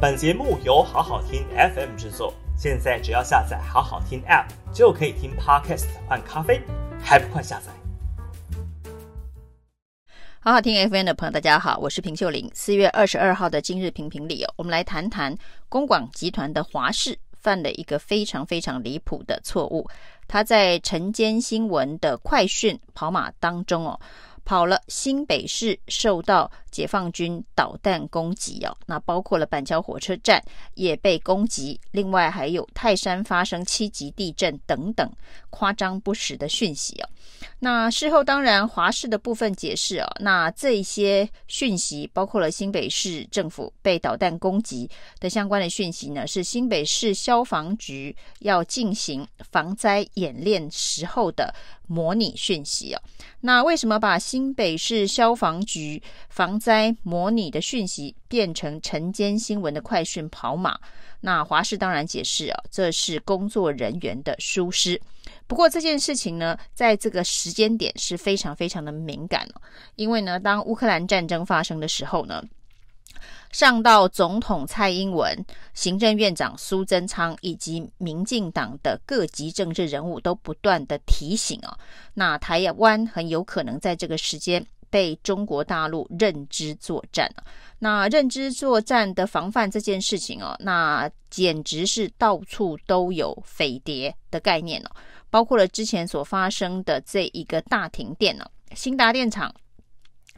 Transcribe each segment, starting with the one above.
本节目由好好听 FM 制作，现在只要下载好好听 App 就可以听 Podcast 换咖啡，还不快下载？好好听 FM 的朋友，大家好，我是平秀玲。四月二十二号的今日评评里哦，我们来谈谈公广集团的华视犯了一个非常非常离谱的错误，他在晨间新闻的快讯跑马当中哦。跑了新北市受到解放军导弹攻击哦，那包括了板桥火车站也被攻击，另外还有泰山发生七级地震等等夸张不实的讯息哦。那事后当然华视的部分解释哦，那这些讯息包括了新北市政府被导弹攻击的相关的讯息呢，是新北市消防局要进行防灾演练时候的模拟讯息哦。那为什么把新北市消防局防灾模拟的讯息变成晨间新闻的快讯跑马？那华视当然解释啊，这是工作人员的疏失。不过这件事情呢，在这个时间点是非常非常的敏感哦，因为呢，当乌克兰战争发生的时候呢。上到总统蔡英文、行政院长苏贞昌以及民进党的各级政治人物都不断的提醒哦，那台湾很有可能在这个时间被中国大陆认知作战。那认知作战的防范这件事情哦，那简直是到处都有飞碟的概念哦，包括了之前所发生的这一个大停电哦，兴达电厂。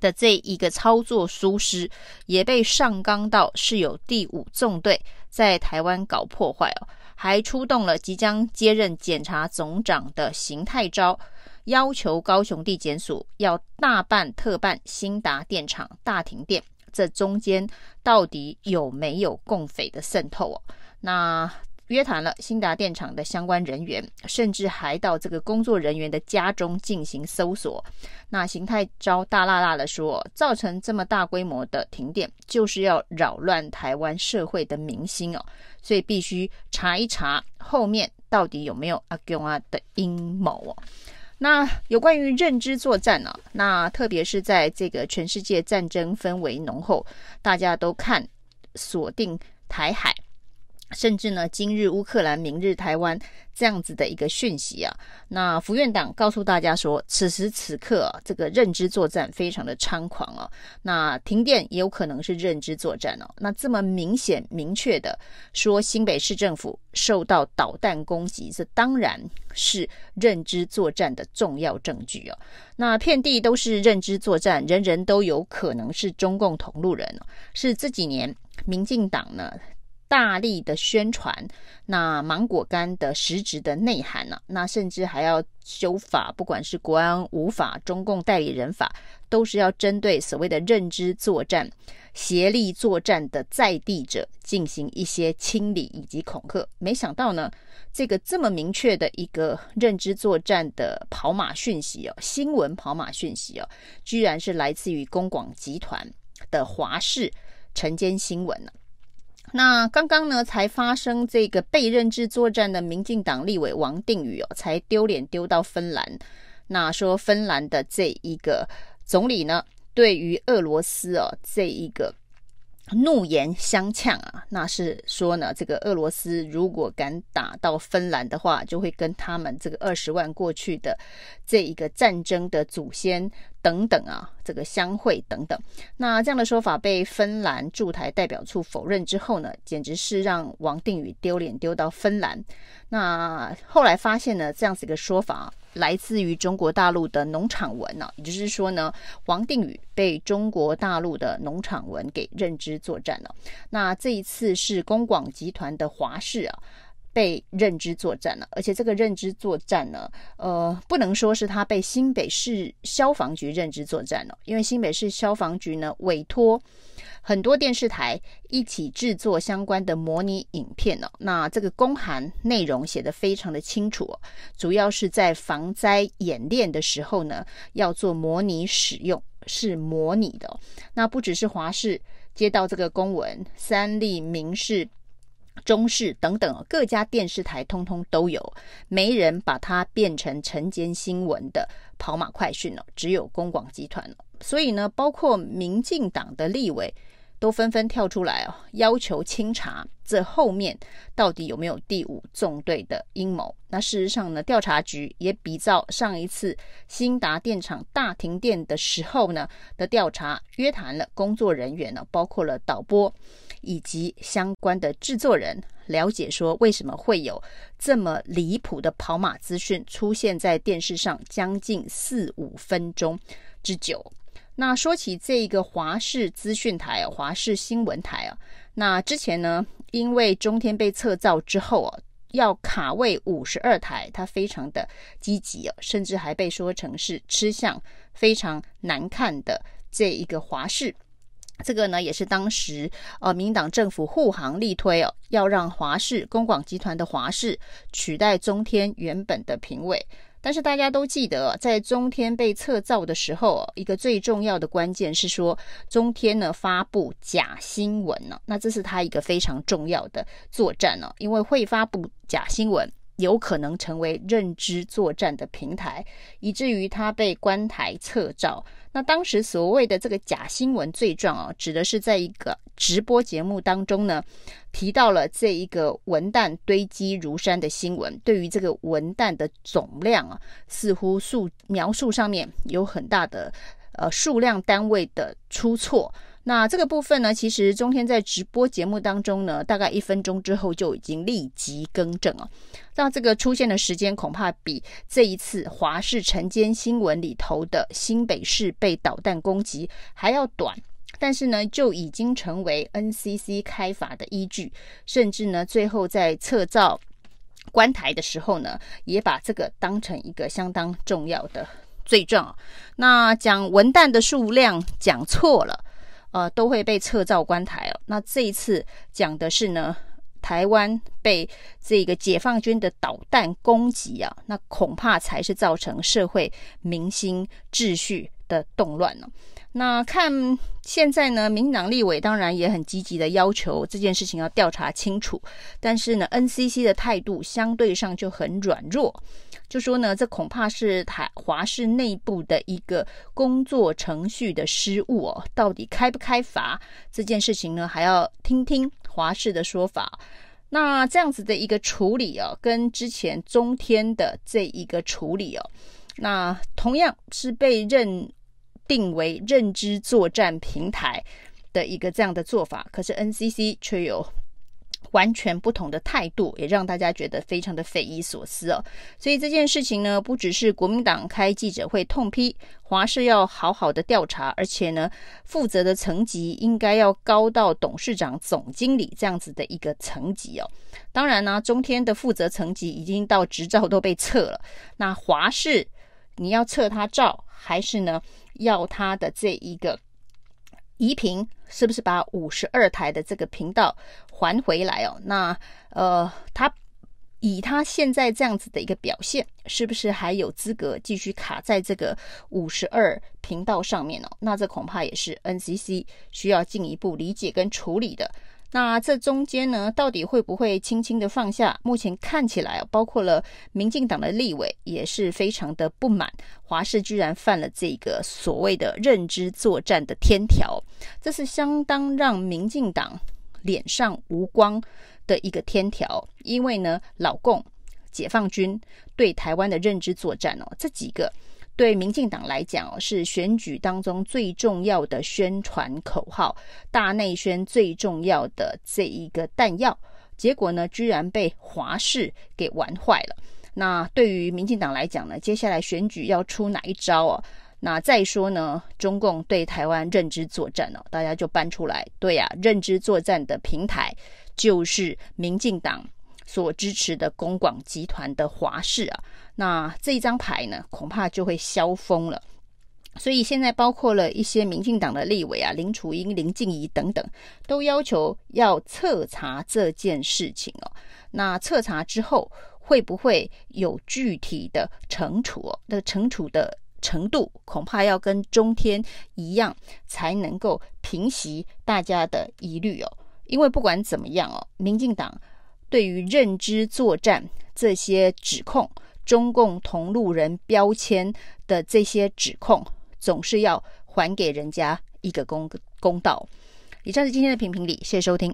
的这一个操作疏失，也被上纲到是有第五纵队在台湾搞破坏哦，还出动了即将接任检察总长的邢泰昭，要求高雄地检署要大办特办兴达电厂大停电，这中间到底有没有共匪的渗透哦？那。约谈了兴达电厂的相关人员，甚至还到这个工作人员的家中进行搜索。那邢泰钊大辣辣的说，造成这么大规模的停电，就是要扰乱台湾社会的民心哦，所以必须查一查后面到底有没有阿共啊的阴谋哦。那有关于认知作战呢、啊？那特别是在这个全世界战争氛围浓厚，大家都看锁定台海。甚至呢，今日乌克兰，明日台湾这样子的一个讯息啊，那福院党告诉大家说，此时此刻啊，这个认知作战非常的猖狂哦、啊。那停电也有可能是认知作战哦、啊。那这么明显明确的说，新北市政府受到导弹攻击，这当然是认知作战的重要证据哦、啊。那遍地都是认知作战，人人都有可能是中共同路人、啊、是这几年民进党呢。大力的宣传，那芒果干的实质的内涵呢、啊？那甚至还要修法，不管是国安五法、中共代理人法，都是要针对所谓的认知作战、协力作战的在地者进行一些清理以及恐吓。没想到呢，这个这么明确的一个认知作战的跑马讯息哦，新闻跑马讯息哦，居然是来自于公广集团的华视晨间新闻呢、那刚刚呢，才发生这个被认知作战的民进党立委王定宇哦，才丢脸丢到芬兰。那说芬兰的这一个总理呢，对于俄罗斯哦这一个怒言相呛啊，那是说呢，这个俄罗斯如果敢打到芬兰的话，就会跟他们这个二十万过去的这一个战争的祖先。等等啊，这个相会等等，那这样的说法被芬兰驻台代表处否认之后呢，简直是让王定宇丢脸丢到芬兰。那后来发现呢，这样子一个说法来自于中国大陆的农场文呢、也就是说呢，王定宇被中国大陆的农场文给认知作战了。那这一次是公广集团的华视啊。被认知作战了，而且这个认知作战呢，呃，不能说是他被新北市消防局认知作战了，因为新北市消防局呢委托很多电视台一起制作相关的模拟影片哦。那这个公函内容写得非常的清楚，主要是在防灾演练的时候呢，要做模拟使用，是模拟的。那不只是华视接到这个公文，三立、民视。中视等等各家电视台通通都有，没人把它变成晨间新闻的跑马快讯了，只有公广集团了。所以呢，包括民进党的立委都纷纷跳出来哦，要求清查这后面到底有没有第五纵队的阴谋。那事实上呢，调查局也比照上一次兴达电厂大停电的时候呢的调查，约谈了工作人员呢，包括了导播以及相关的制作人，了解说为什么会有这么离谱的跑马资讯出现在电视上将近四五分钟之久。那说起这个华视资讯台啊，华视新闻台啊，那之前呢，因为中天被撤照之后啊，要卡位五十二台，它非常的积极啊，甚至还被说成是吃相非常难看的这一个华视。这个呢，也是当时呃，民党政府护航力推哦，要让华视公广集团的华视取代中天原本的评委。但是大家都记得，在中天被撤照的时候，一个最重要的关键是说，中天呢发布假新闻呢，那这是他一个非常重要的作战呢，因为会发布假新闻。有可能成为认知作战的平台，以至于他被关台撤照。那当时所谓的这个假新闻罪状啊，指的是在一个直播节目当中呢，提到了这一个文旦堆积如山的新闻。对于这个文旦的总量啊，似乎数描述上面有很大的呃数量单位的出错。那这个部分呢，其实中天在直播节目当中呢，大概一分钟之后就已经立即更正了。那这个出现的时间恐怕比这一次华视晨间新闻里头的新北市被导弹攻击还要短，但是呢，就已经成为 NCC 开罚的依据，甚至呢，最后在测照关台的时候呢，也把这个当成一个相当重要的罪状。那讲文旦的数量讲错了。呃，都会被撤照关台哦。那这一次讲的是呢，台湾被这个解放军的导弹攻击啊，那恐怕才是造成社会民心秩序的动乱呢。那看现在呢，民党立委当然也很积极的要求这件事情要调查清楚，但是呢，NCC 的态度相对上就很软弱，就说呢，这恐怕是台华视内部的一个工作程序的失误哦，到底开不开罚这件事情呢，还要听听华视的说法。那这样子的一个处理哦，跟之前中天的这一个处理哦，那同样是被认。定为认知作战平台的一个这样的做法，可是 NCC 却有完全不同的态度，也让大家觉得非常的匪夷所思哦。所以这件事情呢，不只是国民党开记者会痛批华氏要好好的调查，而且呢，负责的层级应该要高到董事长、总经理这样子的一个层级哦。当然呢，中天的负责层级已经到执照都被撤了，那华氏你要撤他照，还是呢？要他的这一个移频，是不是把五十二台的这个频道还回来哦？那呃，他以他现在这样子的一个表现，是不是还有资格继续卡在这个五十二频道上面哦？那这恐怕也是 NCC 需要进一步理解跟处理的。那这中间呢，到底会不会轻轻的放下？目前看起来，包括了民进党的立委也是非常的不满，华视居然犯了这个所谓的认知作战的天条，这是相当让民进党脸上无光的一个天条。因为呢，老共、解放军对台湾的认知作战哦，这几个。对民进党来讲，是选举当中最重要的宣传口号，大内宣最重要的这一个弹药。结果呢，居然被华视给玩坏了。那对于民进党来讲呢，接下来选举要出哪一招啊？那再说呢，中共对台湾认知作战哦，大家就搬出来，对呀，认知作战的平台就是民进党。所支持的公广集团的华视啊，那这一张牌呢，恐怕就会消风了。所以现在包括了一些民进党的立委啊，林楚英、林静怡等等，都要求要彻查这件事情哦。那彻查之后，会不会有具体的惩处哦？那惩处的程度，恐怕要跟中天一样，才能够平息大家的疑虑哦。因为不管怎么样哦，民进党。对于认知作战这些指控，中共同路人标签的这些指控，总是要还给人家一个公公道。以上是今天的评评理，谢谢收听。